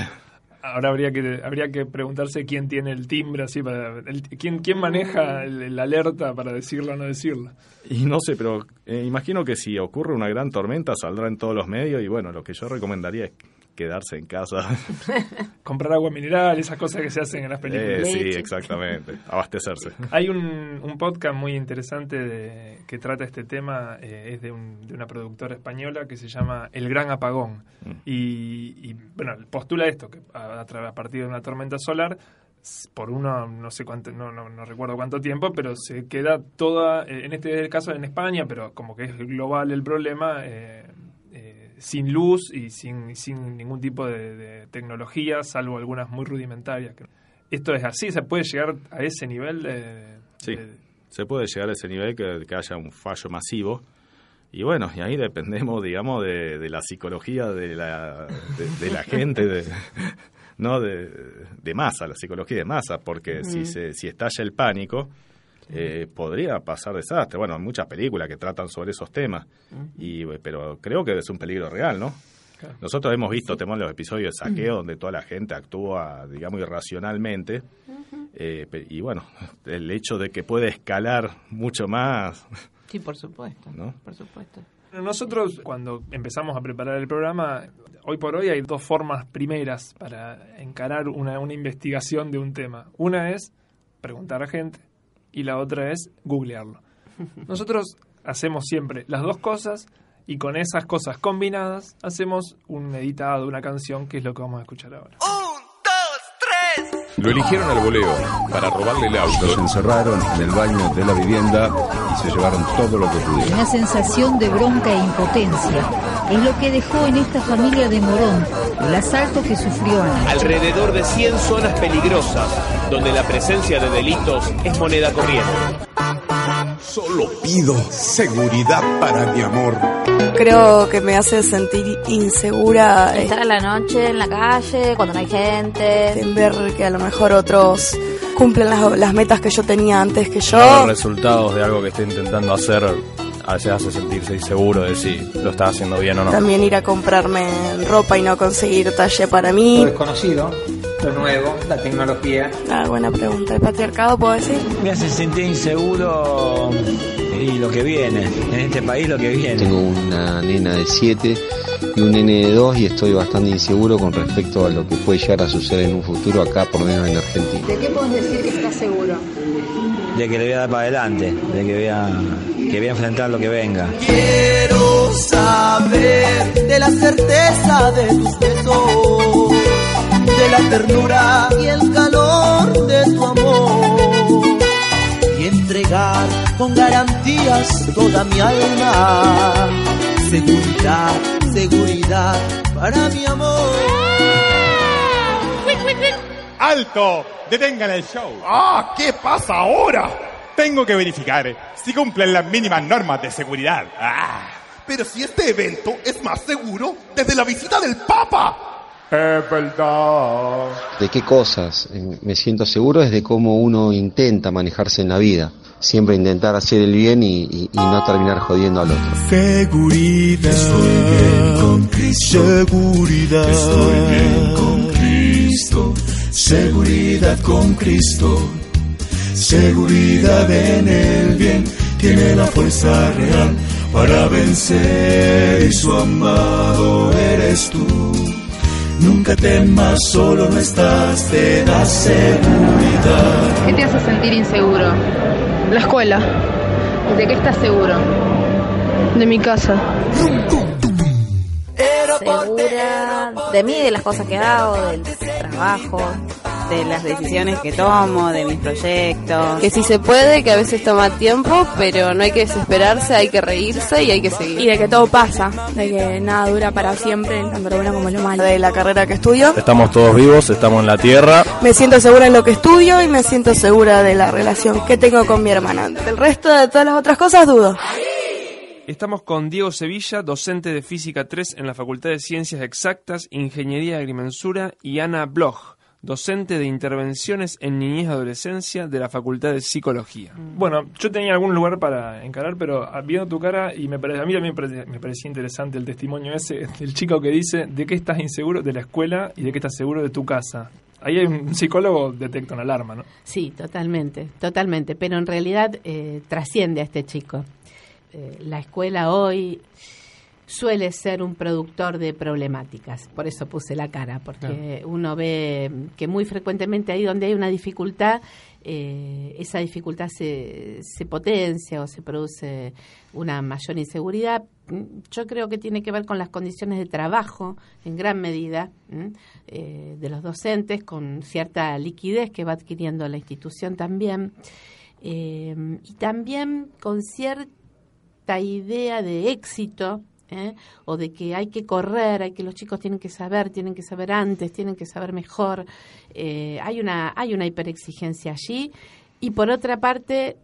Ahora habría que habría que preguntarse quién tiene el timbre así para el- quién quién maneja la alerta para decirla o no decirla. Y no sé, pero eh, imagino que si ocurre una gran tormenta saldrá en todos los medios y bueno, lo que yo recomendaría es quedarse en casa. Comprar agua mineral, esas cosas que se hacen en las películas. Eh, sí, Leche. exactamente. Abastecerse. Hay un, un podcast muy interesante de- que trata este tema, eh, es de, un- de una productora española que se llama El Gran Apagón. Mm. Y, y, bueno, postula esto, que a, a partir de una tormenta solar, por uno, no sé cuánto, no, no, no recuerdo cuánto tiempo, pero se queda toda, eh, en este caso en España, pero como que es global el problema, eh, sin luz y sin, sin ningún tipo de, de tecnología, salvo algunas muy rudimentarias. Esto es así, se puede llegar a ese nivel de... Sí, de- se puede llegar a ese nivel que, que haya un fallo masivo. Y bueno, y ahí dependemos, digamos, de, de la psicología de la, de, de la gente, de, no de, de masa, la psicología de masa, porque si, se, si estalla el pánico, eh, podría pasar desastre. Bueno, hay muchas películas que tratan sobre esos temas, y, pero creo que es un peligro real, ¿no? Claro. Nosotros hemos visto, tenemos los episodios de saqueo donde toda la gente actúa, digamos, irracionalmente. Eh, y bueno, el hecho de que puede escalar mucho más, Sí, por supuesto. ¿no? Por supuesto. Bueno, Nosotros, cuando empezamos a preparar el programa, hoy por hoy hay dos formas primeras para encarar una, una investigación de un tema. Una es preguntar a gente y la otra es googlearlo. Nosotros hacemos siempre las dos cosas y con esas cosas combinadas hacemos un editado, una canción, que es lo que vamos a escuchar ahora. Lo eligieron al voleo para robarle el Los auto. encerraron en el baño de la vivienda y se llevaron todo lo que pudieron. Una sensación de bronca e impotencia es lo que dejó en esta familia de Morón el asalto que sufrió Ana. alrededor de 100 zonas peligrosas donde la presencia de delitos es moneda corriente. Solo pido seguridad para mi amor. Creo que me hace sentir insegura eh, Estar a la noche en la calle, cuando no hay gente. en ver que a lo mejor otros cumplen las, las metas que yo tenía antes que Los yo. resultados de algo que esté intentando hacer a veces hace sentirse inseguro de si lo está haciendo bien o no. También ir a comprarme ropa y no conseguir talle para mí. desconocido, lo nuevo, la tecnología. Ah, buena pregunta. ¿El patriarcado puedo decir? Me hace sentir inseguro y lo que viene, en este país lo que viene. Tengo una nena de 7 y un nene de 2 y estoy bastante inseguro con respecto a lo que puede llegar a suceder en un futuro acá, por lo menos en Argentina. ¿De qué puedes decir que estás seguro? De que le voy a dar para adelante, de que voy a, que voy a enfrentar lo que venga. Quiero saber de la certeza de tus besos, de la ternura y el calor de tu amor, y entregar con garantías toda mi alma. Seguridad, seguridad para mi amor. ¡Alto! ¡Detengan el show! ¡Ah! ¿Qué pasa ahora? Tengo que verificar si cumplen las mínimas normas de seguridad. ¡Ah! Pero si este evento es más seguro desde la visita del Papa. Es verdad. ¿De qué cosas me siento seguro? Es de cómo uno intenta manejarse en la vida. Siempre intentar hacer el bien y, y- y no terminar jodiendo al otro. Seguridad. Estoy bien con Cristo. Seguridad. Estoy bien con Cristo. Seguridad con Cristo. Seguridad en el bien. Tiene la fuerza real para vencer y su amado eres tú. Nunca temas, solo no estás, te da seguridad. ¿Qué te hace sentir inseguro? La escuela, ¿De qué estás seguro? de mi casa. Segura de mí, de las cosas que hago, del trabajo. De las decisiones que tomo, de mis proyectos. Que si se puede, que a veces toma tiempo, pero no hay que desesperarse, hay que reírse y hay que seguir. Y de que todo pasa, de que nada dura para siempre, tanto lo bueno como lo malo. De la carrera que estudio. Estamos todos vivos, estamos en la tierra. Me siento segura en lo que estudio y me siento segura de la relación que tengo con mi hermana. Del resto de todas las otras cosas dudo. Estamos con Diego Sevilla, docente de Física 3 en la Facultad de Ciencias Exactas, Ingeniería de Agrimensura, y Ana Bloch, docente de Intervenciones en Niñez y Adolescencia de la Facultad de Psicología. Bueno, yo tenía algún lugar para encarar, pero ah, viendo tu cara, y me parece, a mí también me parecía interesante el testimonio ese del chico que dice de qué estás inseguro de la escuela y de qué estás seguro de tu casa. Ahí hay un psicólogo detecta una alarma, ¿no? Sí, totalmente, totalmente. Pero en realidad eh, trasciende a este chico. Eh, la escuela hoy suele ser un productor de problemáticas. Por eso puse la cara, porque uno ve que muy frecuentemente ahí donde hay una dificultad, eh, esa dificultad se, se potencia o se produce una mayor inseguridad. Yo creo que tiene que ver con las condiciones de trabajo, en gran medida, eh, de los docentes, con cierta liquidez que va adquiriendo la institución también, eh, y también con cierta idea de éxito ¿eh? o de que hay que correr, hay que los chicos tienen que saber, tienen que saber antes, tienen que saber mejor. Eh, hay una hay una hiperexigencia allí y por otra parte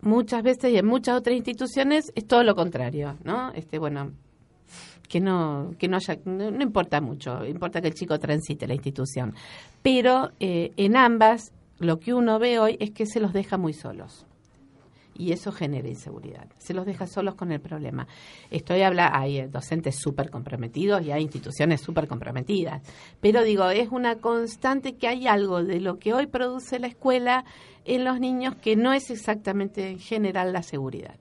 muchas veces y en muchas otras instituciones es todo lo contrario, ¿no? Este bueno que no que no haya no, no importa mucho, importa que el chico transite la institución, pero eh, en ambas lo que uno ve hoy es que se los deja muy solos y eso genera inseguridad. Se los deja solos con el problema. Estoy habla hay docentes súper comprometidos y hay instituciones súper comprometidas, pero digo, es una constante que hay algo de lo que hoy produce la escuela en los niños que no es exactamente en general la seguridad.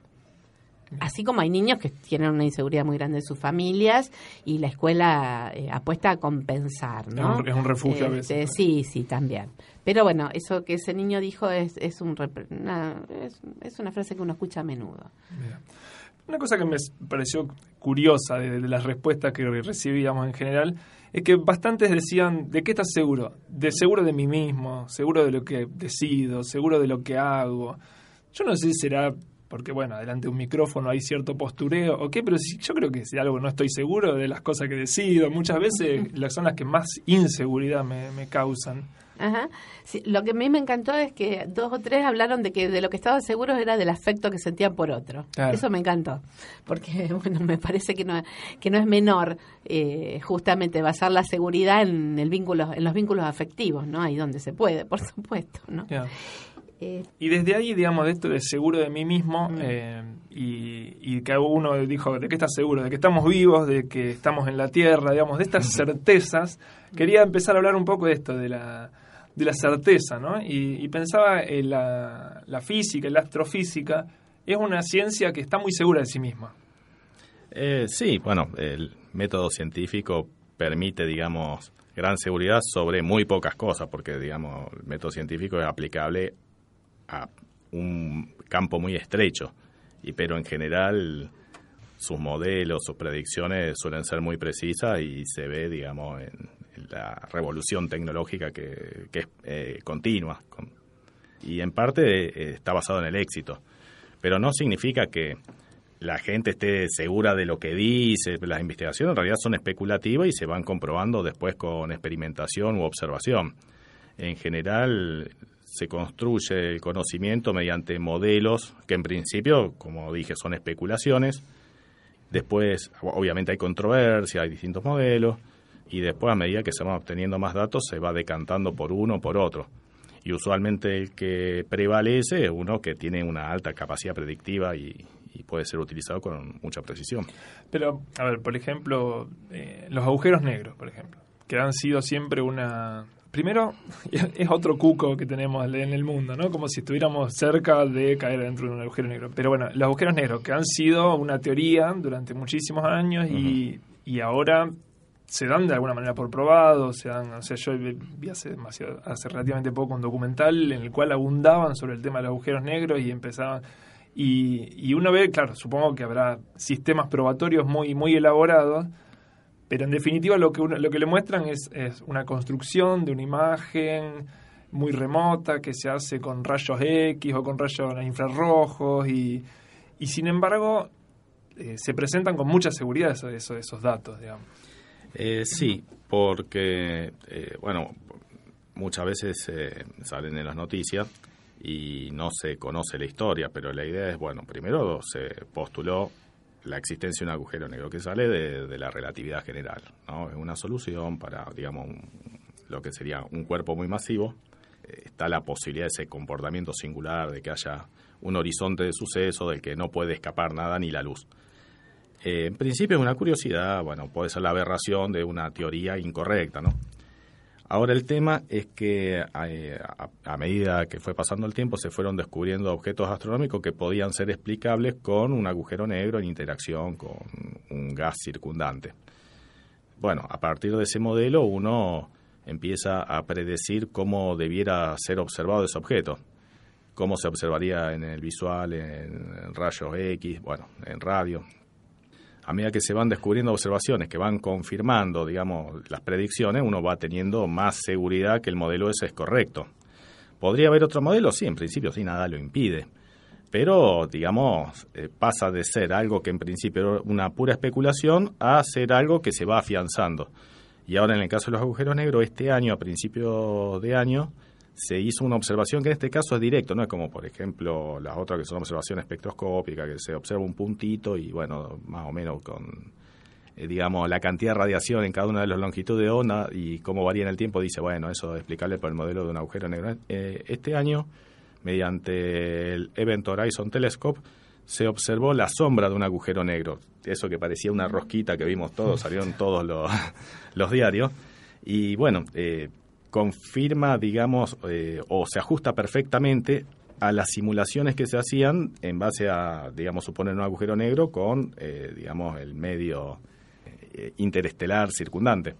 Así como hay niños que tienen una inseguridad muy grande en sus familias y la escuela eh, apuesta a compensar, ¿no? Es un- es un refugio a veces, Este, Sí, sí, también. Pero bueno, eso que ese niño dijo es, es, un, una, es, es una frase que uno escucha a menudo. Una cosa que me pareció curiosa de, de las respuestas que recibíamos en general es que bastantes decían, ¿de qué estás seguro? De seguro de mí mismo, seguro de lo que decido, seguro de lo que hago. Yo no sé si será porque, bueno, delante de un micrófono hay cierto postureo o qué, pero sí, yo creo que si algo no estoy seguro de las cosas que decido, muchas veces las son las que más inseguridad me, me causan. Ajá. Sí, lo que a mí me encantó es que dos o tres hablaron de que de lo que estaban seguros era del afecto que sentían por otro. Claro. Eso me encantó, porque bueno, me parece que no, que no es menor eh, justamente basar la seguridad en el vínculo, en los vínculos afectivos, ¿no? Ahí donde se puede, por supuesto, ¿no? Eh, Y desde ahí, digamos, de esto de seguro de mí mismo, eh, y, y que uno dijo, ¿de qué estás seguro? De que estamos vivos, de que estamos en la Tierra, digamos, de estas certezas, quería empezar a hablar un poco de esto, de la, de la certeza, ¿no? Y, y pensaba en la, la física, la astrofísica, es una ciencia que está muy segura de sí misma. Eh, sí, bueno, el método científico permite, digamos, gran seguridad sobre muy pocas cosas, porque, digamos, el método científico es aplicable a un campo muy estrecho, y pero en general sus modelos, sus predicciones suelen ser muy precisas y se ve, digamos, en, la revolución tecnológica que, que es eh, continua. con- y en parte eh, está basado en el éxito. Pero no significa que la gente esté segura de lo que dice. Las investigaciones en realidad son especulativas y se van comprobando después con experimentación u observación. En general se construye el conocimiento mediante modelos que en principio, como dije, son especulaciones. Después, obviamente hay controversia, hay distintos modelos y después a medida que se van obteniendo más datos se va decantando por uno o por otro. Y usualmente el que prevalece es uno que tiene una alta capacidad predictiva y, y puede ser utilizado con mucha precisión. Pero, a ver, por ejemplo, eh, los agujeros negros, por ejemplo, que han sido siempre una... Primero, es otro cuco que tenemos en el mundo, ¿no? Como si estuviéramos cerca de caer dentro de un agujero negro. Pero bueno, los agujeros negros, que han sido una teoría durante muchísimos años y, y ahora se dan de alguna manera por probados, se dan, o sea, yo vi vi hace demasiado, hace relativamente poco un documental en el cual abundaban sobre el tema de los agujeros negros y empezaban y, y uno ve, claro, supongo que habrá sistemas probatorios muy muy elaborados, pero en definitiva lo que uno, lo que le muestran es, es una construcción de una imagen muy remota que se hace con rayos X o con rayos infrarrojos y, y sin embargo eh, se presentan con mucha seguridad esos, esos datos, digamos. Eh, sí, porque, eh, bueno, muchas veces eh, salen en las noticias y no se conoce la historia, pero la idea es, bueno, primero se postuló la existencia de un agujero negro, que sale de, la relatividad general. ¿no? Es una solución para, digamos, un- lo que sería un cuerpo muy masivo. Eh, está la posibilidad de ese comportamiento singular, de que haya un horizonte de suceso del que no puede escapar nada ni la luz. Eh, en principio es una curiosidad, bueno, puede ser la aberración de una teoría incorrecta, ¿no? Ahora el tema es que eh, a, a medida que fue pasando el tiempo se fueron descubriendo objetos astronómicos que podían ser explicables con un agujero negro en interacción con un gas circundante. Bueno, a partir de ese modelo uno empieza a predecir cómo debiera ser observado ese objeto, cómo se observaría en el visual, en rayos X, bueno, en radio, a medida que se van descubriendo observaciones que van confirmando, digamos, las predicciones, uno va teniendo más seguridad que el modelo ese es correcto. ¿Podría haber otro modelo? Sí, en principio sí, nada lo impide. Pero, digamos, eh, pasa de ser algo que en principio era una pura especulación a ser algo que se va afianzando. Y ahora en el caso de los agujeros negros, este año, a principio de año, se hizo una observación que en este caso es directo, no es como por ejemplo las otras que son observaciones espectroscópicas, que se observa un puntito y bueno, más o menos con eh, digamos la cantidad de radiación en cada una de las longitudes de onda y cómo varía en el tiempo, dice, bueno, eso es explicable por el modelo de un agujero negro. Eh, este año, mediante el Event Horizon Telescope, se observó la sombra de un agujero negro, eso que parecía una rosquita que vimos todos, salieron todos los, los diarios. Y bueno, eh, confirma, digamos, eh, o se ajusta perfectamente a las simulaciones que se hacían en base a, digamos, suponer un agujero negro con, eh, digamos, el medio eh, interestelar circundante.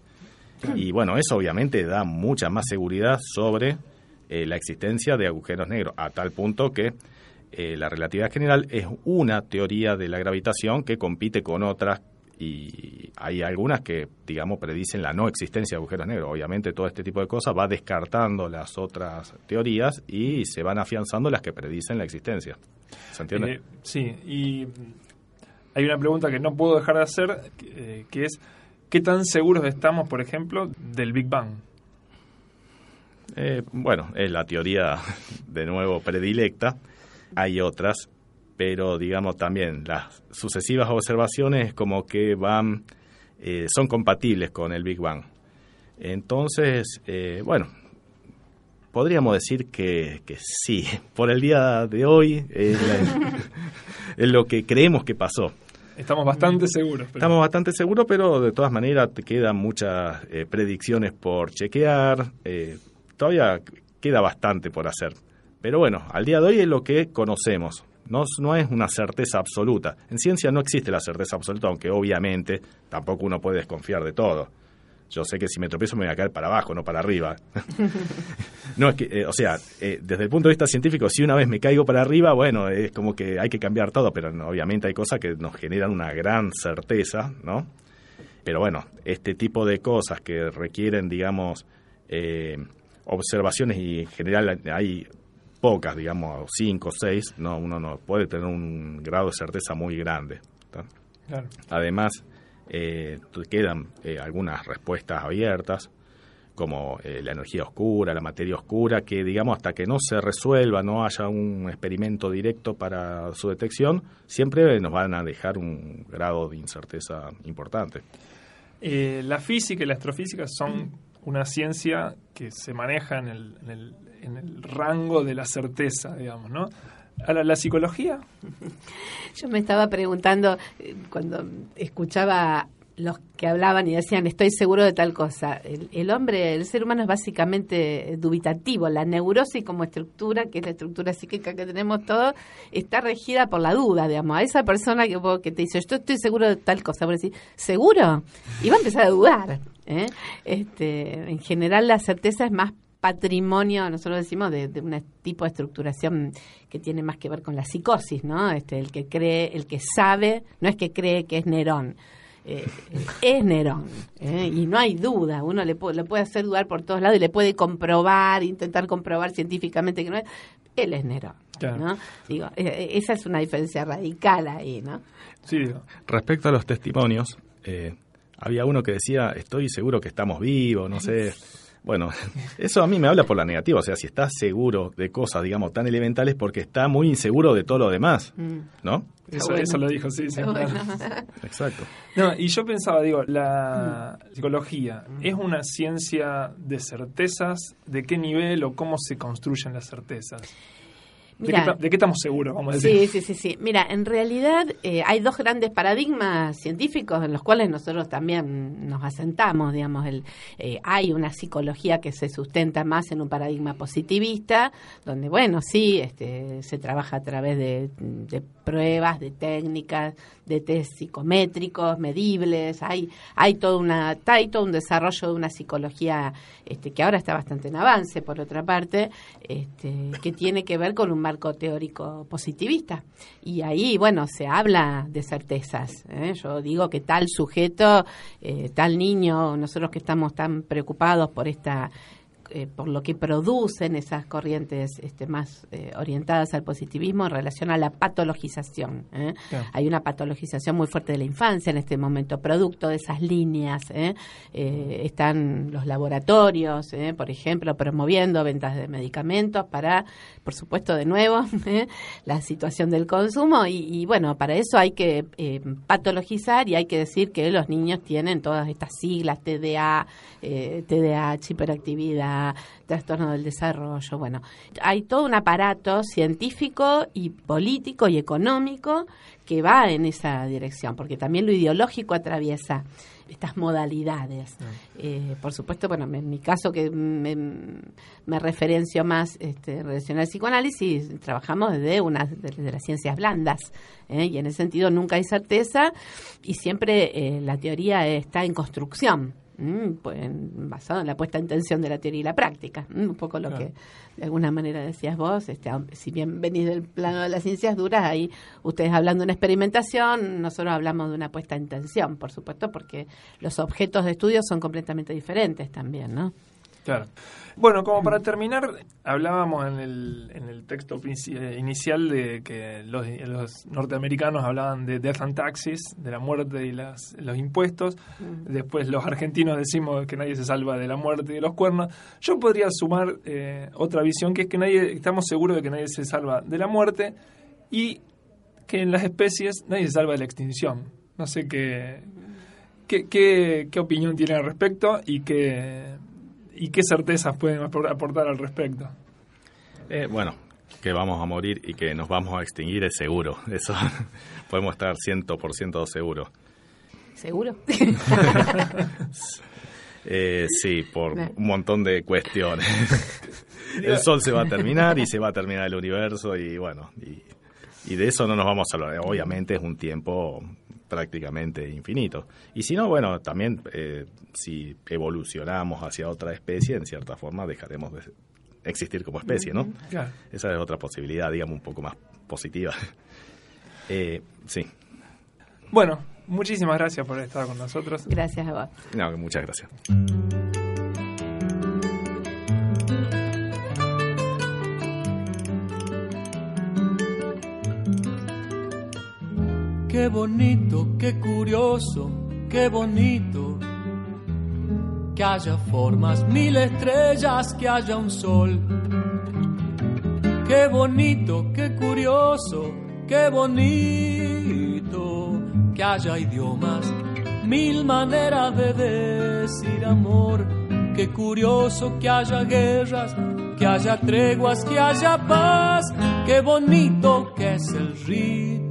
Y bueno, eso obviamente da mucha más seguridad sobre eh, la existencia de agujeros negros, a tal punto que la relatividad general es una teoría de la gravitación que compite con otras y hay algunas que, digamos, predicen la no existencia de agujeros negros. Obviamente todo este tipo de cosas va descartando las otras teorías y se van afianzando las que predicen la existencia. ¿Se entiende? Eh, sí, y hay una pregunta que no puedo dejar de hacer, eh, que es, ¿qué tan seguros estamos, por ejemplo, del Big Bang? Eh, bueno, es la teoría de nuevo predilecta. Hay otras, pero digamos también las sucesivas observaciones como que van, eh, son compatibles con el Big Bang. Entonces, eh, bueno, podríamos decir que, que sí, por el día de hoy es, la- es lo que creemos que pasó. Estamos bastante seguros. pero- Estamos bastante seguros, pero de todas maneras te quedan muchas eh, predicciones por chequear. eh, todavía queda bastante por hacer. Pero bueno, al día de hoy es lo que conocemos. No, no es una certeza absoluta. En ciencia no existe la certeza absoluta, aunque obviamente tampoco uno puede desconfiar de todo. Yo sé que si me tropiezo me voy a caer para abajo, no para arriba. No, es que, eh, o sea, eh, desde el punto de vista científico, si una vez me caigo para arriba, bueno, es como que hay que cambiar todo, pero no, obviamente hay cosas que nos generan una gran certeza, ¿no? Pero bueno, este tipo de cosas que requieren, digamos, eh, observaciones y en general hay pocas, digamos, cinco o seis, no, uno no puede tener un grado de certeza muy grande. Además, eh, quedan eh, algunas respuestas abiertas, como eh, la energía oscura, la materia oscura, que digamos hasta que no se resuelva, no haya un experimento directo para su detección, siempre nos van a dejar un grado de incerteza importante. Eh, la física y la astrofísica son una ciencia que se maneja en el, en el, en el rango de la certeza, digamos, ¿no? Ahora, la psicología, Yo me estaba preguntando eh, cuando escuchaba los que hablaban y decían estoy seguro de tal cosa. El, el hombre, el ser humano es básicamente dubitativo. La neurosis como estructura, que es la estructura psíquica que tenemos todos, está regida por la duda, digamos. A esa persona que, que te dice yo estoy seguro de tal cosa, vos decís, ¿seguro? Y va a empezar a dudar. ¿Eh? Este, en general la certeza es más patrimonio, nosotros decimos, de, de un tipo de estructuración que tiene más que ver con la psicosis, ¿no? Este, el que cree, el que sabe, no es que cree que es Nerón, eh, es Nerón, ¿eh? y no hay duda, uno le, le puede hacer dudar por todos lados y le puede comprobar, intentar comprobar científicamente que no es, él es Nerón, Claro. ¿no? Digo, eh, esa es una diferencia radical ahí, ¿no? sí, Respecto a los testimonios, eh, había uno que decía, estoy seguro que estamos vivos, no sé. Bueno, eso a mí me habla por la negativa. O sea, si está seguro de cosas, digamos, tan elementales, porque está muy inseguro de todo lo demás, Mm. ¿no? Eso, bueno. eso lo dijo, sí, sí. Está claro. bueno. Exacto. No, y yo pensaba, digo, la Mm. psicología es una ciencia de certezas, ¿de qué nivel o cómo se construyen las certezas? ¿De, Mira. qué, ta- de qué estamos seguros, vamos a Sí, decir? sí, sí, sí. Mira, en realidad eh, hay dos grandes paradigmas científicos en los cuales nosotros también nos asentamos, digamos. El, eh, hay una psicología que se sustenta más en un paradigma positivista, donde, bueno, sí, este, se trabaja a través de, de pruebas, de técnicas, de test psicométricos, medibles. Hay, hay, todo una, hay todo un desarrollo de una psicología este, que ahora está bastante en avance, por otra parte, este, que tiene que ver con un marco teórico positivista. Y ahí, bueno, se habla de certezas. ¿eh? Yo digo que tal sujeto, eh, tal niño, nosotros que estamos tan preocupados por esta eh, por lo que producen esas corrientes este, más eh, orientadas al positivismo en relación a la patologización. ¿eh? Claro. Hay una patologización muy fuerte de la infancia en este momento, producto de esas líneas. están los laboratorios, por ejemplo, promoviendo ventas de medicamentos para, por supuesto, de nuevo, la situación del consumo. Y, y, bueno, para eso hay que patologizar y hay que decir que los niños tienen todas estas siglas, TDA, TDAH, hiperactividad, trastorno del desarrollo. Bueno, hay todo un aparato científico y político y económico que va en esa dirección, porque también lo ideológico atraviesa estas modalidades. Eh, por supuesto, bueno, en mi caso que me, me referencio más este, en relación al psicoanálisis, trabajamos desde, una, desde las ciencias blandas, ¿eh? y en ese sentido nunca hay certeza y siempre eh, la teoría está en construcción. Mm, pues, basado en la puesta en tensión de la teoría y la práctica. Mm, un poco lo Claro. que de alguna manera decías vos, este, si bien venís del plano de las ciencias duras, ahí ustedes hablando de una experimentación, nosotros hablamos de una puesta en tensión, por supuesto, porque los objetos de estudio son completamente diferentes también, ¿no? Claro. Bueno, como para terminar, hablábamos en el, en el texto eh, inicial de que los, los norteamericanos hablaban de death and taxes, de la muerte y las, los impuestos. Después los argentinos decimos que nadie se salva de la muerte y de los cuernos. Yo podría sumar eh, otra visión que es que nadie estamos seguros de que nadie se salva de la muerte y que en las especies nadie se salva de la extinción. No sé qué, qué, qué, qué opinión tienen al respecto y qué, y qué certezas pueden apor- aportar al respecto. Eh, bueno, que vamos a morir y que nos vamos a extinguir es seguro. Eso podemos estar 100% seguros. ¿Seguro? Eh, sí, por un montón de cuestiones. el sol se va a terminar y se va a terminar el universo y bueno, y, y de eso no nos vamos a hablar. Obviamente es un tiempo prácticamente infinito. Y si no, bueno, también eh, si evolucionamos hacia otra especie, en cierta forma dejaremos de existir como especie, ¿no? Claro. Esa es otra posibilidad, digamos, un poco más positiva. Eh, sí. Bueno, muchísimas gracias por estar con nosotros. Gracias a vos. No, muchas gracias. Qué bonito, qué curioso, qué bonito. Que haya formas, mil estrellas, que haya un sol. Qué bonito, qué curioso, qué bonito. Que haya idiomas, mil maneras de decir amor. Qué curioso que haya guerras, que haya treguas, que haya paz. Qué bonito que es el vals.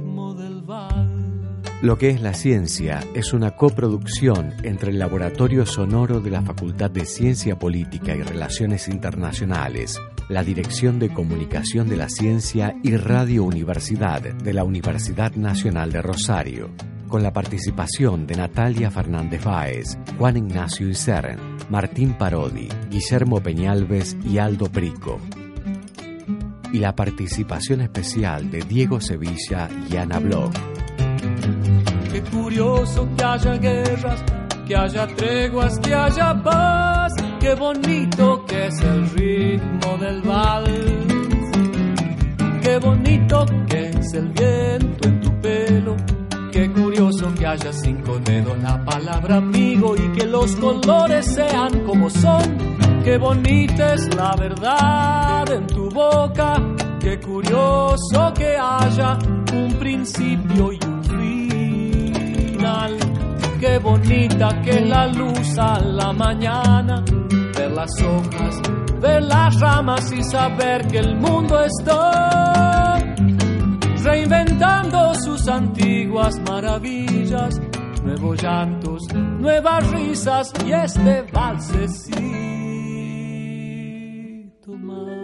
Lo que es la ciencia es una coproducción entre el Laboratorio Sonoro de la Facultad de Ciencia Política y Relaciones Internacionales, la Dirección de Comunicación de la Ciencia y Radio Universidad de la Universidad Nacional de Rosario, con la participación de Natalia Fernández Báez, Juan Ignacio Isern, Martín Parodi, Guillermo Peñalves y Aldo Prico. Y la participación especial de Diego Sevilla y Ana Bloch. Qué curioso que haya guerras, que haya treguas, que haya paz. Qué bonito que es el ritmo del vals. Qué bonito que es el viento en tu pelo. Qué curioso que haya cinco dedos la palabra amigo y que los colores sean como son. Qué bonita es la verdad en tu boca, qué curioso que haya un principio y un final. Qué bonita que la luz a la mañana, ver las hojas, ver las ramas y saber que el mundo está reinventando sus antiguas maravillas, nuevos llantos, nuevas risas y este valsecito más.